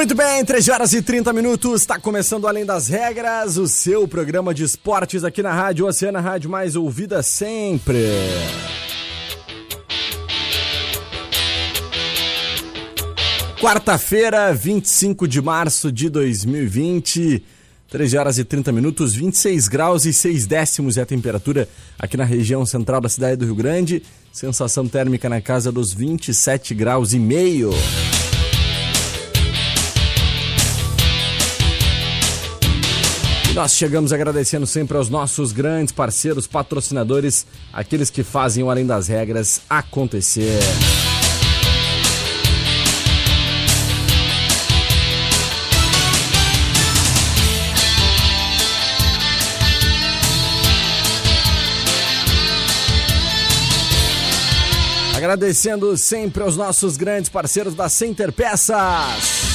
Muito bem, 13 horas e 30 minutos, está começando Além das Regras, o seu programa de esportes aqui na Rádio Oceana, Rádio mais ouvida sempre. Quarta-feira, 25 de março de 2020, 13 horas e 30 minutos, 26 graus e 6 décimos é a temperatura aqui na região central da cidade do Rio Grande. Sensação térmica na casa dos 27 graus e meio. Nós chegamos agradecendo sempre aos nossos grandes parceiros, patrocinadores, aqueles que fazem o Além das Regras acontecer. Agradecendo sempre aos nossos grandes parceiros da Center Peças.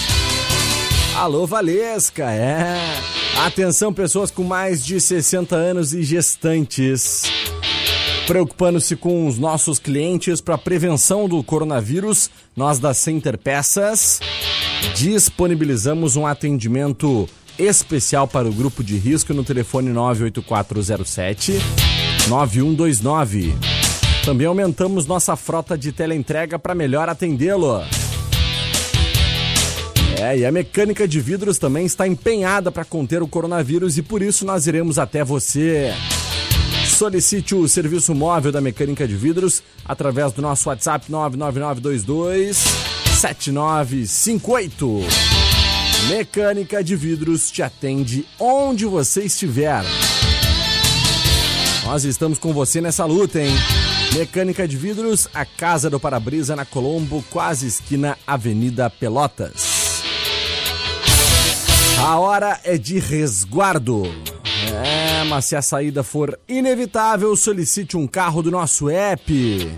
Alô, Valesca, é. Atenção, pessoas com mais de 60 anos e gestantes. Preocupando-se com os nossos clientes para prevenção do coronavírus, nós da Center Peças disponibilizamos um atendimento especial para o grupo de risco no telefone 98407 9129. Também aumentamos nossa frota de teleentrega para melhor atendê-lo. É, e a mecânica de vidros também está empenhada para conter o coronavírus e por isso nós iremos até você. Solicite o serviço móvel da mecânica de vidros através do nosso WhatsApp 99922 7958. Mecânica de vidros te atende onde você estiver. Nós estamos com você nessa luta, hein? Mecânica de vidros, a Casa do Para-Brisa na Colombo, quase esquina Avenida Pelotas. A hora é de resguardo. É, mas se a saída for inevitável, solicite um carro do nosso app.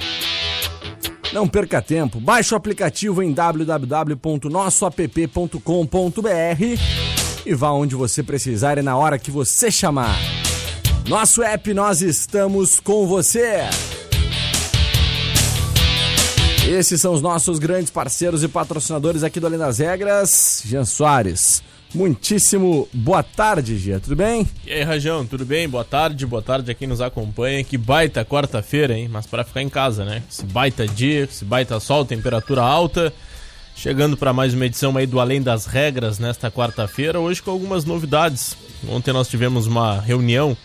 Não perca tempo, baixe o aplicativo em www.nossoapp.com.br e vá onde você precisar e na hora que você chamar. Nosso app, nós estamos com você. Esses são os nossos grandes parceiros e patrocinadores aqui do Além das Regras. Jean Soares. Muitíssimo boa tarde, Gia, tudo bem? E aí, Rajão, tudo bem? Boa tarde, boa tarde a quem nos acompanha. Que baita quarta-feira, hein? Mas para ficar em casa, né? Esse baita dia, esse baita sol, temperatura alta. Chegando para mais uma edição aí do Além das Regras nesta quarta-feira, hoje com algumas novidades. Ontem nós tivemos uma reunião,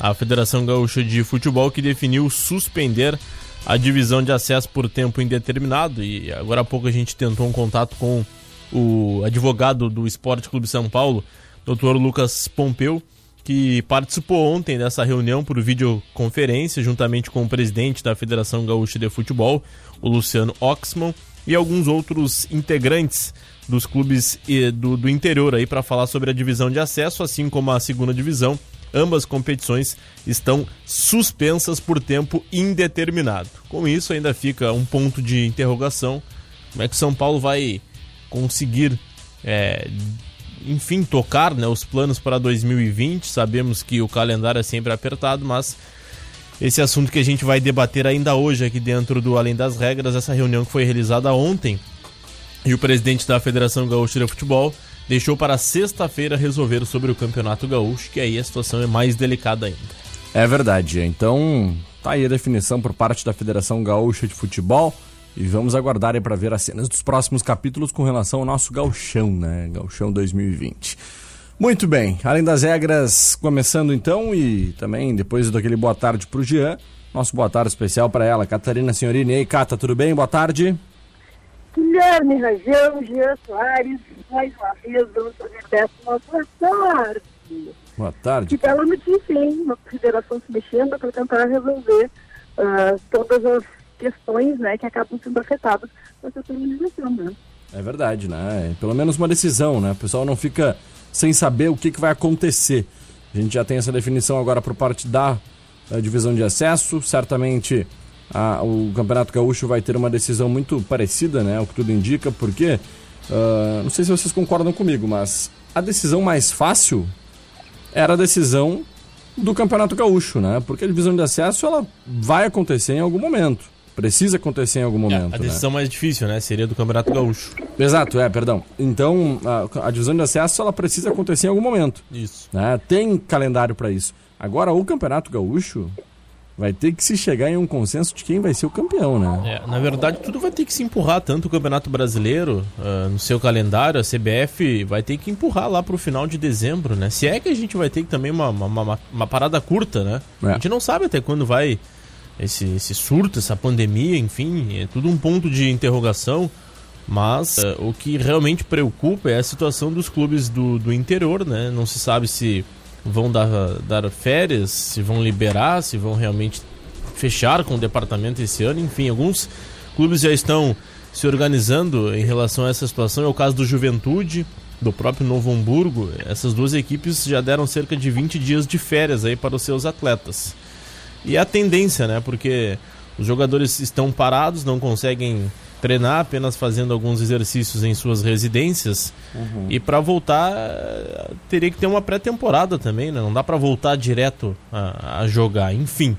a Federação Gaúcha de Futebol que definiu suspender a divisão de acesso por tempo indeterminado e agora há pouco a gente tentou um contato com o advogado do Esporte Clube São Paulo, Dr. Lucas Pompeu, que participou ontem dessa reunião por videoconferência, juntamente com o presidente da Federação Gaúcha de Futebol, o Luciano Oxman, e alguns outros integrantes dos clubes do, do interior aí para falar sobre a divisão de acesso, assim como a segunda divisão. Ambas competições estão suspensas por tempo indeterminado. Com isso, ainda fica um ponto de interrogação: como é que o São Paulo vai conseguir, é, enfim, tocar né, os planos para 2020. Sabemos que o calendário é sempre apertado, mas esse assunto que a gente vai debater ainda hoje aqui dentro do Além das Regras, essa reunião que foi realizada ontem. E o presidente da Federação Gaúcha de Futebol deixou para sexta-feira resolver sobre o Campeonato Gaúcho, que aí a situação é mais delicada ainda. É verdade. Então, tá aí a definição por parte da Federação Gaúcha de Futebol. E vamos aguardar aí para ver as cenas dos próximos capítulos com relação ao nosso gauchão, né? Gauchão 2020. Muito bem, além das regras, começando então e também depois daquele boa tarde para o Jean, nosso boa tarde especial para ela, Catarina Senhorini. Ei, Cata, tudo bem? Boa tarde. Guilherme Rajão, Jean Soares, mais uma vez vamos fazer dessa uma boa tarde. Boa tarde. Que bela notícia, hein? Uma federação se mexendo para tentar resolver uh, todas as questões né, que acabam sendo afetadas com essa né? É verdade, né? É pelo menos uma decisão, né? O pessoal não fica sem saber o que, que vai acontecer. A gente já tem essa definição agora por parte da, da divisão de acesso. Certamente a, o Campeonato Gaúcho vai ter uma decisão muito parecida, né? O que tudo indica, porque uh, não sei se vocês concordam comigo, mas a decisão mais fácil era a decisão do Campeonato Gaúcho, né? Porque a divisão de acesso ela vai acontecer em algum momento. Precisa acontecer em algum momento. É, a decisão né? mais difícil, né? Seria do Campeonato Gaúcho. Exato, é, perdão. Então, a, a, divisão de acesso ela precisa acontecer em algum momento. Isso. Né? Tem calendário para isso. Agora, o Campeonato Gaúcho vai ter que se chegar em um consenso de quem vai ser o campeão, né? É, na verdade, tudo vai ter que se empurrar, tanto o Campeonato Brasileiro uh, no seu calendário, a CBF vai ter que empurrar lá pro final de dezembro, né? Se é que a gente vai ter também uma, uma, uma, uma parada curta, né? É. A gente não sabe até quando vai esse, esse surto, essa pandemia, enfim, é tudo um ponto de interrogação. Mas uh, o que realmente preocupa é a situação dos clubes do, do interior, né? Não se sabe se vão dar, dar férias, se vão liberar, se vão realmente fechar com o departamento esse ano. Enfim, alguns clubes já estão se organizando em relação a essa situação. É o caso do Juventude, do próprio Novo Hamburgo. Essas duas equipes já deram cerca de 20 dias de férias aí para os seus atletas. E a tendência, né? Porque os jogadores estão parados, não conseguem treinar, apenas fazendo alguns exercícios em suas residências. Uhum. E para voltar, teria que ter uma pré-temporada também, né? Não dá para voltar direto a, a, jogar. Enfim,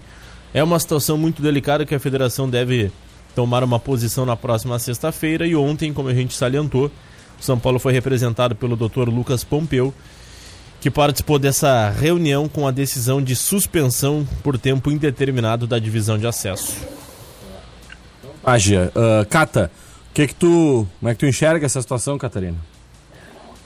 é uma situação muito delicada que a federação deve tomar uma posição na próxima sexta-feira. E ontem, como a gente salientou, o São Paulo foi representado pelo Dr. Lucas Pompeu que participou dessa reunião com a decisão de suspensão por tempo indeterminado da divisão de acesso. Ágia, uh, Cata, que que tu, como é que tu enxerga essa situação, Catarina?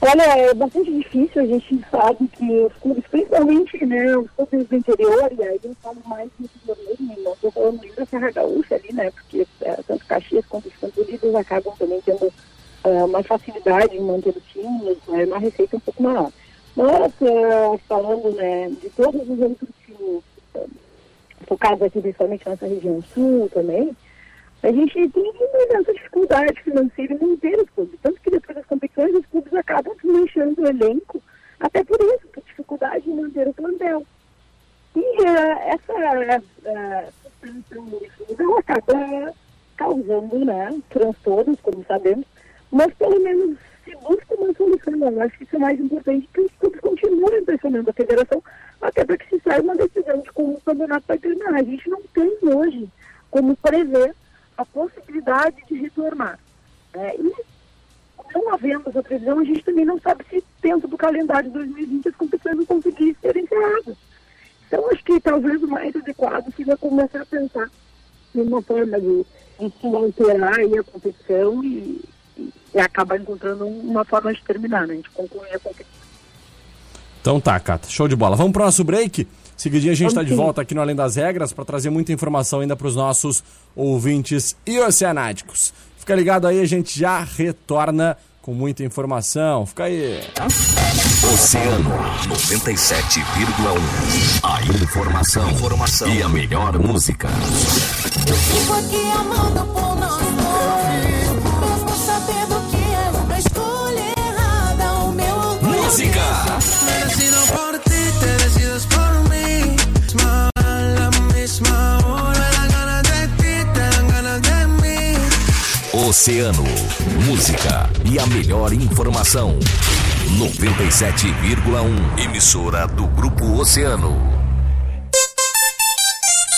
Olha, é bastante difícil, a gente sabe que os clubes, principalmente né, os clubes do interior, e aí eu falo mais do interior mesmo, não estou falando nem da Serra Gaúcha ali, né, porque é, tanto Caxias quanto os Campos Unidos acabam também tendo uh, mais facilidade em manter o time, é uma receita um pouco maior. Uh, falando né, de todos os outros times, uh, focados aqui principalmente nessa região sul também, a gente tem muita dificuldade financeira em manter os clubes. Tanto que depois das competições, os clubes acabam desmanchando o elenco, até por isso, por dificuldade em manter o plantel. E uh, essa suspensão uh, acaba causando né, transtornos, como sabemos, mas pelo menos se busca uma solução. Eu acho que isso é mais importante que os clubes continuem pressionando a federação, até para que se saia uma decisão de como o campeonato vai terminar. A gente não tem hoje como prever a possibilidade de retornar. É, e não havendo essa previsão, a gente também não sabe se dentro do calendário de 2020 as competições vão conseguir ser encerradas. Então, acho que talvez o mais adequado seja começar a pensar em uma forma de, de se alterar a competição e, e acabar encontrando uma forma de terminar, né? A gente concluir a competição. Então tá, Cata. Show de bola. Vamos para o nosso break? Seguidinho a gente está de volta aqui no Além das Regras para trazer muita informação ainda para os nossos ouvintes e oceanáticos. Fica ligado aí, a gente já retorna com muita informação. Fica aí. Oceano 97,1. A informação, informação e a melhor música. Eu fico aqui amando por nós mesmo Música! Oceano, música e a melhor informação. 97,1 emissora do Grupo Oceano.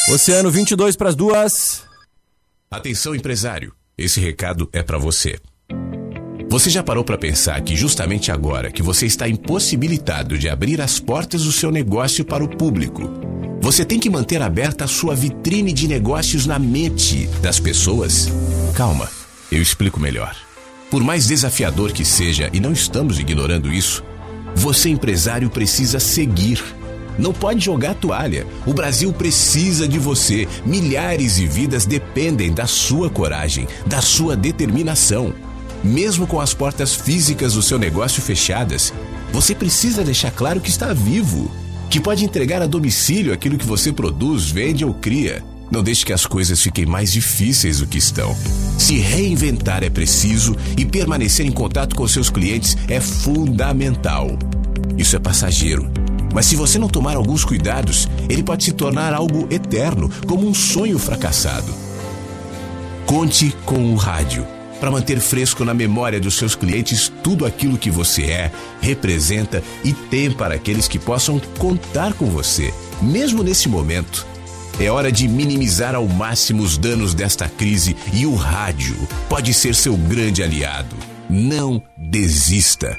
Oceano 22 para as duas. Atenção, empresário. Esse recado é para você. Você já parou para pensar que justamente agora que você está impossibilitado de abrir as portas do seu negócio para o público, você tem que manter aberta a sua vitrine de negócios na mente das pessoas? Calma, eu explico melhor. Por mais desafiador que seja, e não estamos ignorando isso, você empresário precisa seguir não pode jogar toalha. O Brasil precisa de você. Milhares de vidas dependem da sua coragem, da sua determinação. Mesmo com as portas físicas do seu negócio fechadas, você precisa deixar claro que está vivo, que pode entregar a domicílio aquilo que você produz, vende ou cria. Não deixe que as coisas fiquem mais difíceis do que estão. Se reinventar é preciso e permanecer em contato com seus clientes é fundamental. Isso é passageiro mas se você não tomar alguns cuidados, ele pode se tornar algo eterno, como um sonho fracassado. Conte com o rádio para manter fresco na memória dos seus clientes tudo aquilo que você é, representa e tem para aqueles que possam contar com você, mesmo nesse momento. É hora de minimizar ao máximo os danos desta crise e o rádio pode ser seu grande aliado. Não desista.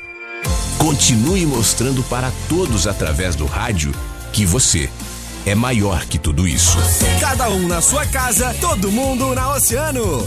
Continue mostrando para todos através do rádio que você é maior que tudo isso. Cada um na sua casa, todo mundo na Oceano.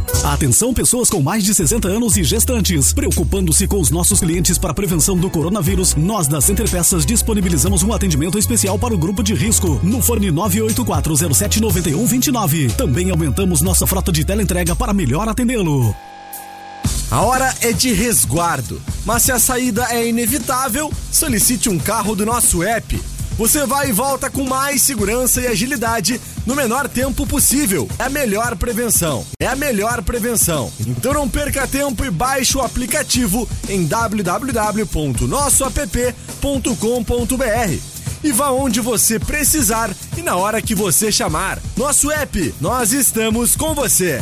Atenção pessoas com mais de 60 anos e gestantes. Preocupando-se com os nossos clientes para a prevenção do coronavírus, nós da Center Peças disponibilizamos um atendimento especial para o grupo de risco no fone 984079129. Também aumentamos nossa frota de teleentrega para melhor atendê-lo. A hora é de resguardo, mas se a saída é inevitável, solicite um carro do nosso app. Você vai e volta com mais segurança e agilidade no menor tempo possível. É a melhor prevenção. É a melhor prevenção. Então não perca tempo e baixe o aplicativo em www.nossoapp.com.br e vá onde você precisar e na hora que você chamar. Nosso app, nós estamos com você.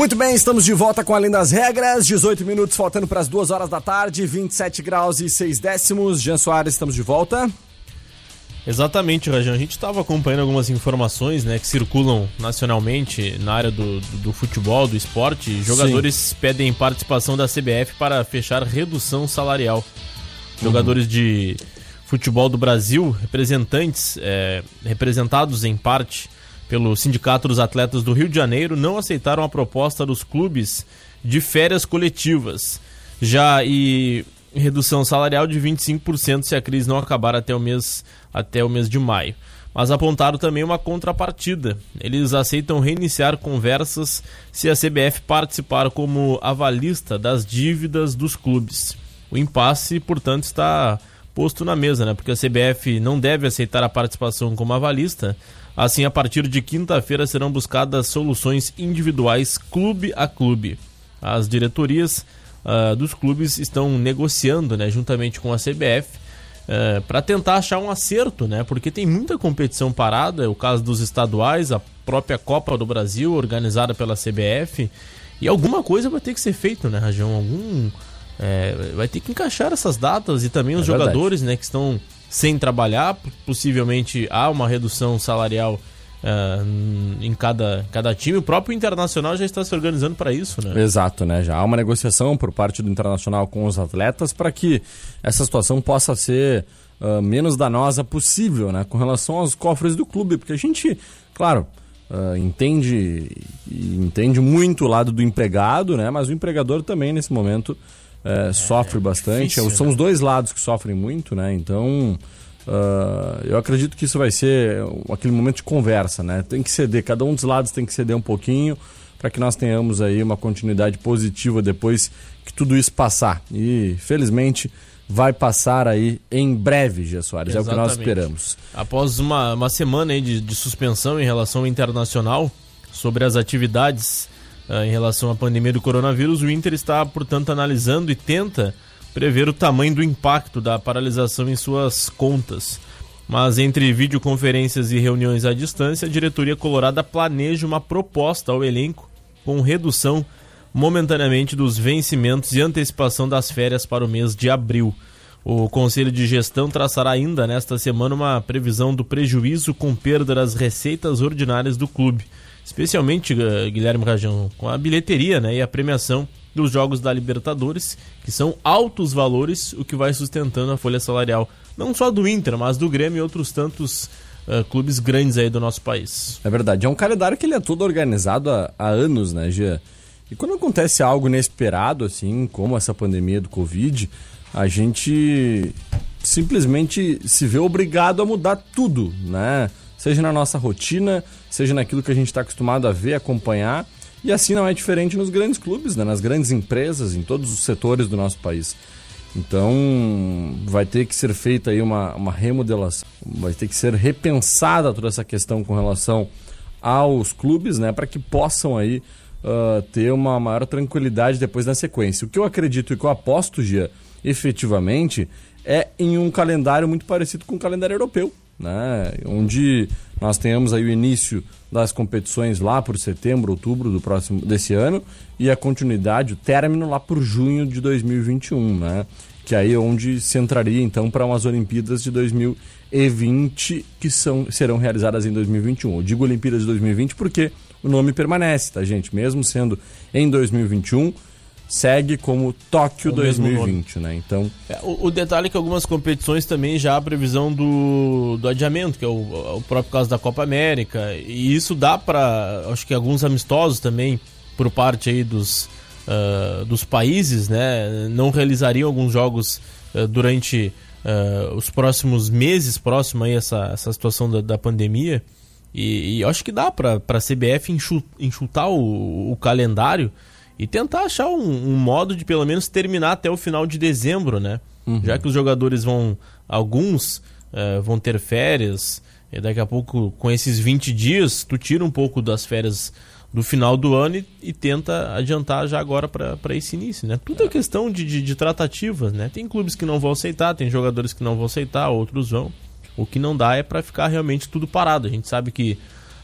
Muito bem, estamos de volta com Além das Regras. 18 minutos faltando para as 2 horas da tarde, 27 graus e 6 décimos. Jean Soares, estamos de volta. Exatamente, Rajão. A gente estava acompanhando algumas informações né, que circulam nacionalmente na área do, do, do futebol, do esporte. Jogadores Sim. pedem participação da CBF para fechar redução salarial. Jogadores de futebol do Brasil, representantes, é, representados em parte pelo Sindicato dos Atletas do Rio de Janeiro, não aceitaram a proposta dos clubes de férias coletivas. Já e redução salarial de 25% se a crise não acabar até o mês até o mês de maio. Mas apontaram também uma contrapartida. Eles aceitam reiniciar conversas se a CBF participar como avalista das dívidas dos clubes. O impasse, portanto, está posto na mesa, né? Porque a CBF não deve aceitar a participação como avalista. Assim, a partir de quinta-feira serão buscadas soluções individuais clube a clube. As diretorias uh, dos clubes estão negociando, né, juntamente com a CBF, uh, para tentar achar um acerto, né? Porque tem muita competição parada, é o caso dos estaduais, a própria Copa do Brasil organizada pela CBF, e alguma coisa vai ter que ser feita, né, Rajão? Algum é, vai ter que encaixar essas datas e também os é jogadores, né, que estão sem trabalhar, possivelmente há uma redução salarial ah, em cada, cada time. O próprio Internacional já está se organizando para isso, né? Exato, né? Já há uma negociação por parte do Internacional com os atletas para que essa situação possa ser ah, menos danosa possível, né? Com relação aos cofres do clube, porque a gente, claro, ah, entende entende muito o lado do empregado, né? Mas o empregador também nesse momento eh, sofre bastante. difícil, São né? os dois lados que sofrem muito, né? Então ah, eu acredito que isso vai ser aquele momento de conversa, né? Tem que ceder, cada um dos lados tem que ceder um pouquinho para que nós tenhamos aí uma continuidade positiva depois que tudo isso passar. E felizmente vai passar aí em breve, Gia Soares. É o que nós Exatamente. esperamos. Após uma, uma semana aí de, de suspensão em relação ao internacional sobre as atividades em relação à pandemia do coronavírus, o Inter está, portanto, analisando e tenta prever o tamanho do impacto da paralisação em suas contas. Mas entre videoconferências e reuniões à distância, a diretoria colorada planeja uma proposta ao elenco com redução momentaneamente dos vencimentos e antecipação das férias para o mês de abril. O Conselho de Gestão traçará ainda nesta semana uma previsão do prejuízo com perda das receitas ordinárias do clube, especialmente, eh, Guilherme Rajão, com a bilheteria né, e a premiação dos Jogos da Libertadores, que são altos valores, o que vai sustentando a folha salarial, não só do Inter, mas do Grêmio e outros tantos eh, clubes grandes aí do nosso país. É verdade, é um calendário que ele é todo organizado há, há anos, né, Gia? E quando acontece algo inesperado, assim, como essa pandemia do Covid, a gente simplesmente se vê obrigado a mudar tudo, né? Seja na nossa rotina, seja naquilo que a gente está acostumado a ver, acompanhar. E assim não é diferente nos grandes clubes, né? nas grandes empresas, em todos os setores do nosso país. Então, vai ter que ser feita aí uma, uma remodelação, vai ter que ser repensada toda essa questão com relação aos clubes, né, para que possam aí ah, ter uma maior tranquilidade depois na sequência. O que eu acredito e que eu aposto, Gia, efetivamente, é em um calendário muito parecido com o calendário europeu, né, onde nós tenhamos aí o início das competições lá por setembro, outubro do próximo desse ano e a continuidade, o término lá por junho de 2021, né? Que aí é onde se entraria então para umas Olimpíadas de 2020 que são, serão realizadas em 2021. Eu digo Olimpíadas de 2020 porque o nome permanece, tá, gente? Mesmo sendo em 2021, segue como Tóquio O mesmo 2020, né? Então, É, o, o detalhe é que algumas competições também já há previsão do, do adiamento, que é o, o próprio caso da Copa América. E isso dá para, acho que alguns amistosos também, por parte aí dos, ah, dos países, né? Não realizariam alguns jogos ah, durante ah, os próximos meses, próximo aí essa, essa situação da, da pandemia. E, e acho que dá para a CBF enxu- enxutar o, o calendário e tentar achar um, um modo de pelo menos terminar até o final de dezembro, né? Já que os jogadores vão, alguns eh, vão ter férias, e daqui a pouco com esses 20 dias, tu tira um pouco das férias do final do ano e, e tenta adiantar já agora para esse início, né? Tudo é questão de, de, de tratativas, né? Tem clubes que não vão aceitar, tem jogadores que não vão aceitar, outros vão. O que não dá é para ficar realmente tudo parado. A gente sabe que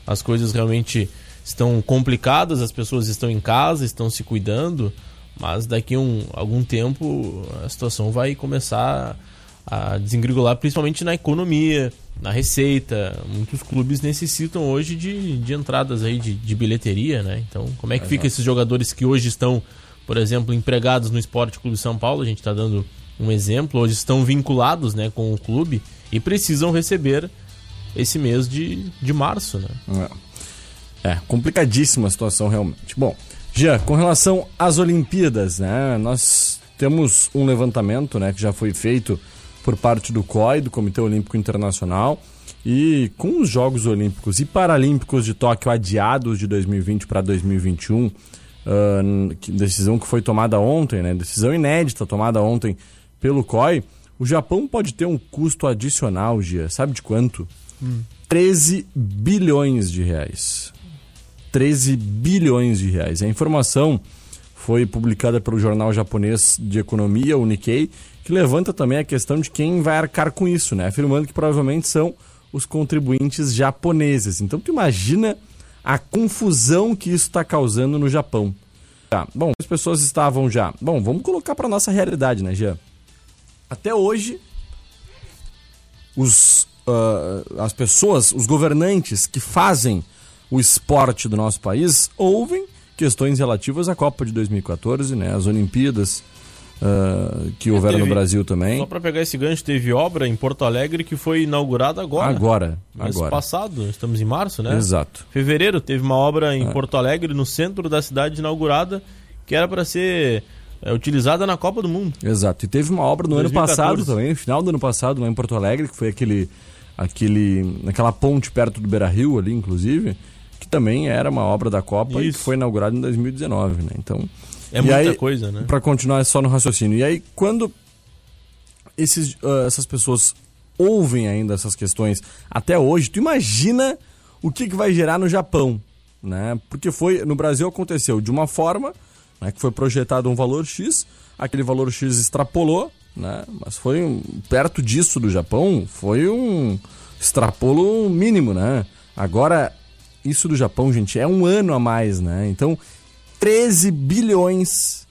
as coisas realmente estão complicadas, as pessoas estão em casa, estão se cuidando, mas daqui a um, algum tempo a situação vai começar a desengrigolar, principalmente na economia, na receita. Muitos clubes necessitam hoje de, de entradas aí de, de bilheteria, né? Então, como é que fica esses jogadores que hoje estão, por exemplo, empregados no Esporte Clube São Paulo? A gente está dando um exemplo, hoje estão vinculados né, com o clube e precisam receber esse mês de, de março, né? É. É, complicadíssima a situação realmente. Bom, já com relação às Olimpíadas, né? Nós temos um levantamento, né, que já foi feito por parte do COI, do Comitê Olímpico Internacional, e com os Jogos Olímpicos e Paralímpicos de Tóquio adiados de 2020 para 2021, ah, que- decisão que foi tomada ontem, né? Decisão inédita tomada ontem pelo COI, o Japão pode ter um custo adicional, Gia, sabe de quanto? 13 bilhões de reais. 13 bilhões de reais. A informação foi publicada pelo jornal japonês de economia, o Nikkei, que levanta também a questão de quem vai arcar com isso, né? Afirmando que provavelmente são os contribuintes japoneses. Então tu imagina a confusão que isso está causando no Japão. Tá, bom, as pessoas estavam já. Bom, vamos colocar para nossa realidade, né, Jean? Até hoje, os ah, as pessoas, os governantes que fazem o esporte do nosso país ouvem questões relativas à Copa de 2014, né? As Olimpíadas ah, que houveram no teve- Brasil também. Só pra pegar esse gancho, teve obra em Porto Alegre que foi inaugurada agora. Agora, Mês agora. passado, estamos em março, né? Exato. Fevereiro teve uma obra É. em Porto Alegre, no centro da cidade, inaugurada, que era para ser é, utilizada na Copa do Mundo. Exato. E teve uma obra no ano 2014. passado também, no final do ano passado, lá em Porto Alegre, que foi aquele, aquele, aquela ponte perto do Beira Rio ali, inclusive, que também era uma obra da Copa e Isso. que foi inaugurada em 2019, né? Então. É e muita aí, coisa, né? Pra continuar só no raciocínio. E aí, quando esses, ah, essas pessoas ouvem ainda essas questões até hoje, tu imagina o que, que vai gerar no Japão, né? Porque foi no Brasil aconteceu de uma forma, né, que foi projetado um valor X, aquele valor X extrapolou, né? Mas foi um- perto disso do Japão, foi um extrapolo mínimo, né? Agora isso do Japão, gente, é um ano a mais, né? Então 13 bilhões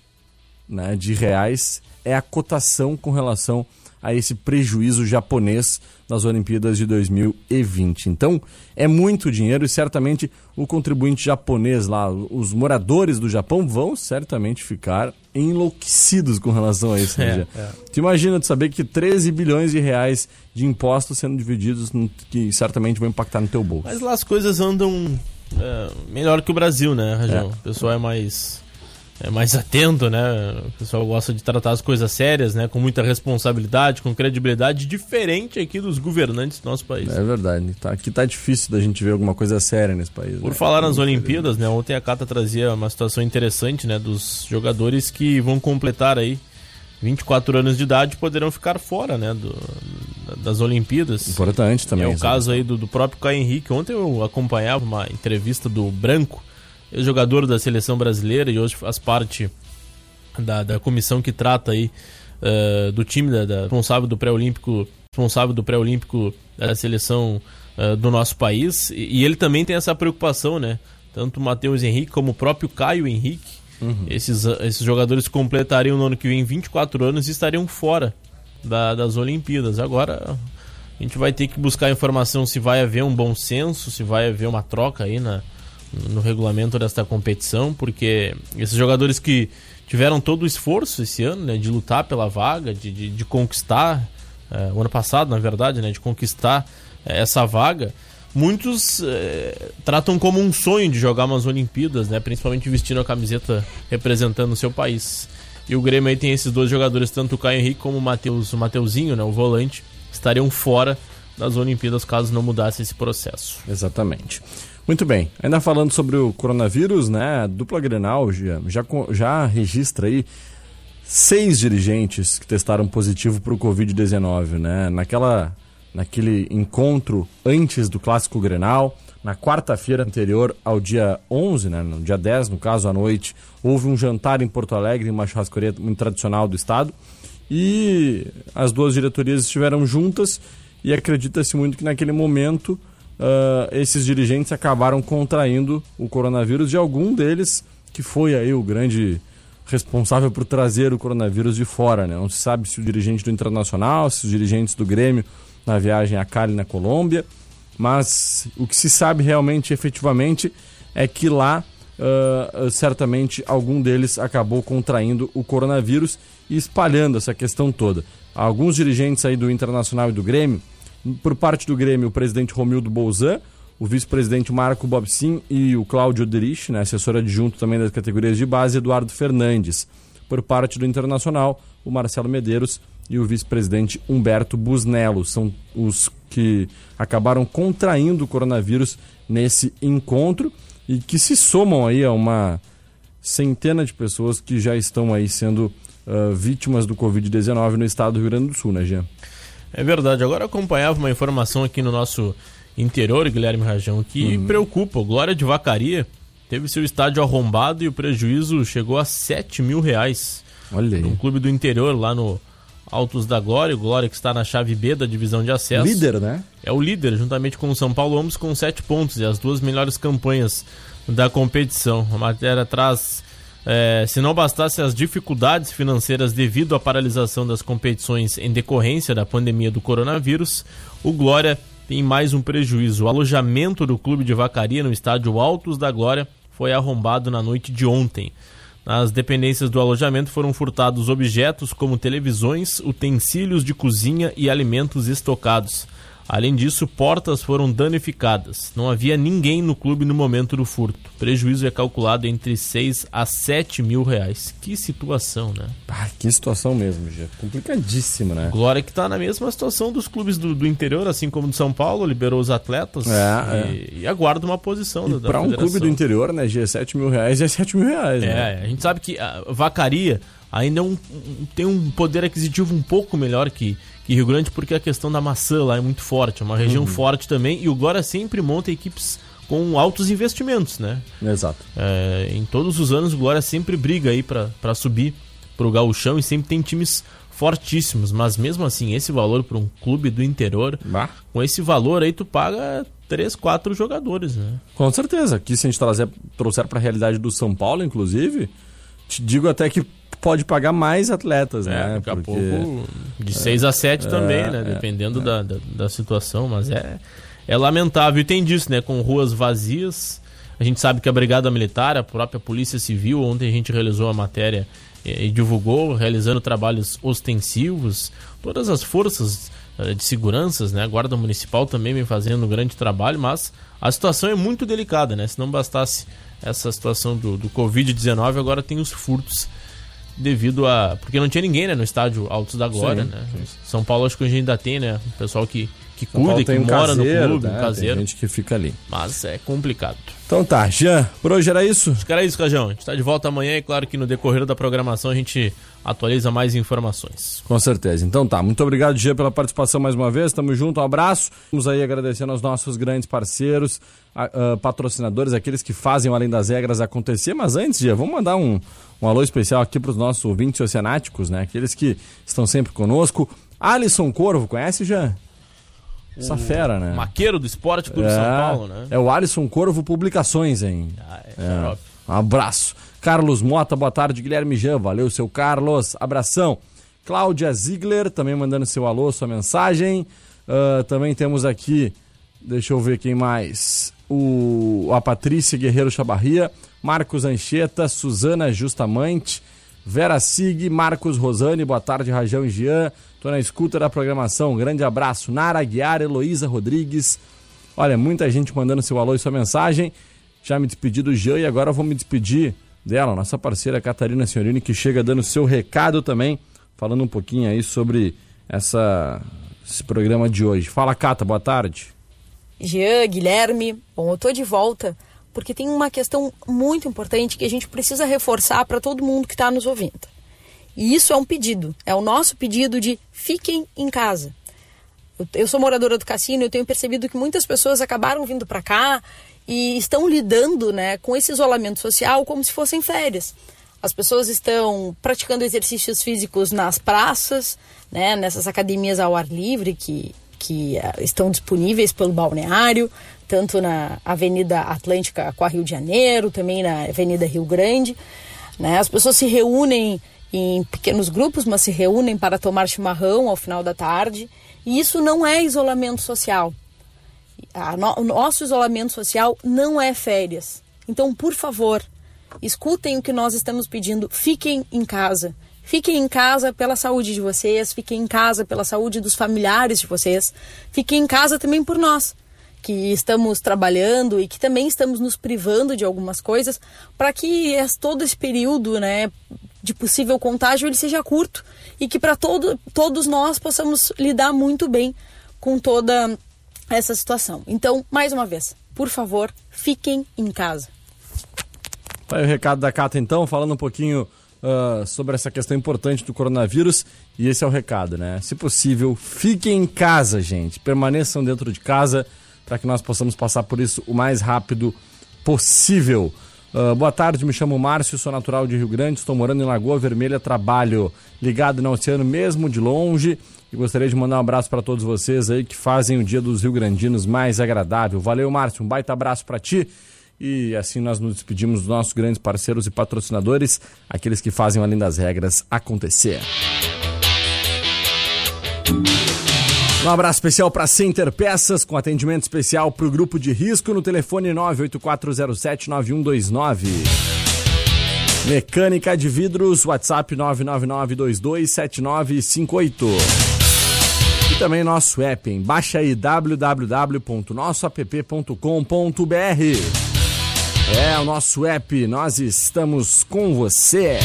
né, de reais é a cotação com relação a esse prejuízo japonês nas Olimpíadas de 2020. Então, é muito dinheiro e certamente o contribuinte japonês lá, os moradores do Japão vão certamente ficar enlouquecidos com relação a isso. né, É, é. Tu imagina tu saber que 13 bilhões de reais de impostos sendo divididos que certamente vão impactar no teu bolso. Mas lá as coisas andam é, melhor que o Brasil, né, Rajão? É. O pessoal é mais é mais atento, né? O pessoal gosta de tratar as coisas sérias, né? Com muita responsabilidade, com credibilidade, diferente aqui dos governantes do nosso país. É verdade. Tá, aqui tá difícil da gente ver alguma coisa séria nesse país. Por né? falar nas Olimpíadas, né? Ontem a Cata trazia uma situação interessante, né? Dos jogadores que vão completar aí 24 anos de idade e poderão ficar fora, né? do- das Olimpíadas. Importante também. é o caso aí do, do próprio Caio Henrique. Ontem eu acompanhava uma entrevista do Branco, jogador da seleção brasileira e hoje faz parte da, da comissão que trata aí eh, do time da, da- responsável do pré-olímpico responsável do pré-olímpico da seleção eh, do nosso país e, e ele também tem essa preocupação, né? Tanto o Matheus Henrique como o próprio Caio Henrique. Esses, ah, esses jogadores completariam no ano que vem 24 anos e estariam fora da- das Olimpíadas. Agora a gente vai ter que buscar informação se vai haver um bom senso, se vai haver uma troca aí na, no regulamento desta competição, porque esses jogadores que tiveram todo o esforço esse ano, né, de lutar pela vaga, de, de, de conquistar, eh, o ano passado, na verdade, né, de conquistar eh, essa vaga, muitos eh, tratam como um sonho de jogar umas Olimpíadas, né, principalmente vestindo a camiseta representando o seu país. E o Grêmio aí tem esses dois jogadores, tanto o Caio Henrique como o Mateus, o Mateuzinho, né, o volante, estariam fora das Olimpíadas caso não mudasse esse processo. Exatamente. Muito bem. Ainda falando sobre o coronavírus, né? A dupla Grenal já, já, já registra aí seis dirigentes que testaram positivo para o Covid-19, né? Naquela, naquele encontro antes do clássico Grenal, na quarta-feira anterior ao dia 11, né? No dia 10, no caso, à noite, houve um jantar em Porto Alegre, em uma churrascaria muito tradicional do estado, e as duas diretorias estiveram juntas e acredita-se muito que naquele momento ah, esses dirigentes acabaram contraindo o coronavírus de algum deles que foi aí o grande responsável por trazer o coronavírus de fora, né? Não se sabe se o dirigente do Internacional, se os dirigentes do Grêmio na viagem a Cali na Colômbia, mas o que se sabe realmente, efetivamente, é que lá ah, certamente algum deles acabou contraindo o coronavírus e espalhando essa questão toda. Alguns dirigentes aí do Internacional e do Grêmio, por parte do Grêmio, o presidente Romildo Bolzan, o vice-presidente Marco Bobsin e o Cláudio Derich, né, assessor adjunto também das categorias de base, Eduardo Fernandes. Por parte do Internacional, o Marcelo Medeiros e o vice-presidente Humberto Busnello. São os que acabaram contraindo o coronavírus nesse encontro e que se somam aí a uma centena de pessoas que já estão aí sendo ah, vítimas do Covid-19 no estado do Rio Grande do Sul, né, Jean? É verdade. Agora eu acompanhava uma informação aqui no nosso interior, Guilherme Rajão, que preocupa. O Glória de Vacaria teve seu estádio arrombado e o prejuízo chegou a 7 mil reais. Olha Um aí. clube do interior lá no Altos da Glória, o Glória que está na chave B da divisão de acesso. Líder, né? É o líder, juntamente com o São Paulo, ambos com 7 pontos e as duas melhores campanhas da competição. A matéria traz É, se não bastasse as dificuldades financeiras devido à paralisação das competições em decorrência da pandemia do coronavírus, o Glória tem mais um prejuízo. O alojamento do clube de Vacaria no estádio Altos da Glória foi arrombado na noite de ontem. Nas dependências do alojamento foram furtados objetos como televisões, utensílios de cozinha e alimentos estocados. Além disso, portas foram danificadas. Não havia ninguém no clube no momento do furto. O prejuízo é calculado entre 6 a 7 mil reais. Que situação, né? Ah, que situação mesmo, já. Complicadíssimo, né? Glória que tá na mesma situação dos clubes do, do interior, assim como do São Paulo, liberou os atletas É, e, e aguarda uma posição E da pra um clube do interior, né, G, 7 mil reais é 7 mil reais, né? É, a gente sabe que a Vacaria ainda é um- um- tem um poder aquisitivo um pouco melhor que, que Rio Grande, porque a questão da maçã lá é muito forte, é uma região Uhum. forte também, e o Glória sempre monta equipes com altos investimentos, né? Exato. É, em todos os anos o Glória sempre briga aí pra pra subir pro gauchão e sempre tem times fortíssimos, mas mesmo assim, esse valor para um clube do interior, Bah. com esse valor aí tu paga três, quatro jogadores, né? Com certeza. Aqui, se a gente trazer, trouxer pra realidade do São Paulo, inclusive, te digo até que pode pagar mais atletas, É, né? daqui a Porque- pouco de 6 a 7 também, é, né? é, Dependendo Da, da, da situação, mas é, é lamentável. E tem disso, né? Com ruas vazias. A gente sabe que a Brigada Militar, a própria Polícia Civil, ontem a gente realizou a matéria e, e divulgou, realizando trabalhos ostensivos. Todas as forças eh, de seguranças, né? A Guarda Municipal também vem fazendo um grande trabalho, mas a situação é muito delicada, né? Se não bastasse essa situação do, do Covid-19, agora tem os furtos devido a. Porque não tinha ninguém né, no estádio Altos da Glória, Sim, né? São Paulo acho que a gente ainda tem, né? O pessoal que, que São cuida, que tem um mora caseiro, no clube, né? um Tem caseiro. gente que fica ali. Mas é complicado. Então tá, Jean, por hoje era isso? Acho que era isso, Cajão. A gente tá de volta amanhã e claro que no decorrer da programação a gente atualiza mais informações. Com certeza. Então tá, muito obrigado, Gia, pela participação mais uma vez. Tamo junto, um abraço. Vamos aí agradecendo aos nossos grandes parceiros, a- a, patrocinadores, aqueles que fazem o Além das Regras acontecer. Mas antes, Gia, vamos mandar um, um alô especial aqui para os nossos ouvintes oceanáticos, né? Aqueles que estão sempre conosco. Alisson Corvo, conhece, Jean? Essa fera, né? Maqueiro do Esporte Clube São Paulo, né? é o Alisson Corvo Publicações, hein? Ah, é, É. Um abraço. Carlos Mota, boa tarde. Guilherme Jean, valeu, seu Carlos. Abração. Cláudia Ziegler, também mandando seu alô, sua mensagem. Ah, também temos aqui, deixa eu ver quem mais. O, a Patrícia Guerreiro Chabarria, Marcos Ancheta, Suzana Justamante, Vera Sig, Marcos Rosane, boa tarde, Rajão e Jean. Tô na escuta da programação. Um grande abraço. Nara Aguiar, Heloísa Rodrigues. Olha, muita gente mandando seu alô e sua mensagem. Já me despedi do Jean e agora vou me despedir dela, nossa parceira Catarina Senhorini, que chega dando seu recado também, falando um pouquinho aí sobre essa, esse programa de hoje. Fala, Cata, boa tarde. Jean, Guilherme, bom, eu tô de volta porque tem uma questão muito importante que a gente precisa reforçar para todo mundo que está nos ouvindo. E isso é um pedido, é o nosso pedido de fiquem em casa. Eu, eu sou moradora do cassino e eu tenho percebido que muitas pessoas acabaram vindo para cá e estão lidando né, com esse isolamento social como se fossem férias. As pessoas estão praticando exercícios físicos nas praças, né, nessas academias ao ar livre que, que eh, estão disponíveis pelo balneário, tanto na Avenida Atlântica com a Rio de Janeiro, também na Avenida Rio Grande. Né? As pessoas se reúnem em pequenos grupos, mas se reúnem para tomar chimarrão ao final da tarde. E isso não é isolamento social. No- o nosso isolamento social não é férias. Então, por favor, escutem o que nós estamos pedindo. Fiquem em casa. Fiquem em casa pela saúde de vocês, fiquem em casa pela saúde dos familiares de vocês, fiquem em casa também por nós, que estamos trabalhando e que também estamos nos privando de algumas coisas, para que todo esse período né, de possível contágio ele seja curto e que para todo, todos nós possamos lidar muito bem com toda essa situação. Então, mais uma vez, por favor, fiquem em casa. Tá aí o recado da Cata, então, falando um pouquinho ah, sobre essa questão importante do coronavírus. E esse é o recado, né? Se possível, fiquem em casa, gente. Permaneçam dentro de casa para que nós possamos passar por isso o mais rápido possível. Ah, boa tarde, me chamo Márcio, sou natural de Rio Grande, estou morando em Lagoa Vermelha, trabalho ligado no oceano mesmo de longe. E gostaria de mandar um abraço para todos vocês aí que fazem o Dia dos Rio Grandinos mais agradável. Valeu, Márcio, um baita abraço para ti. E assim nós nos despedimos dos nossos grandes parceiros e patrocinadores, aqueles que fazem além das regras acontecer. Um abraço especial para Center Peças, com atendimento especial para o grupo de risco no telefone 984079129. Mecânica de vidros, WhatsApp 999227958. E também nosso app, hein? baixa aí www.nossoapp.com.br. É o nosso app, nós estamos com você.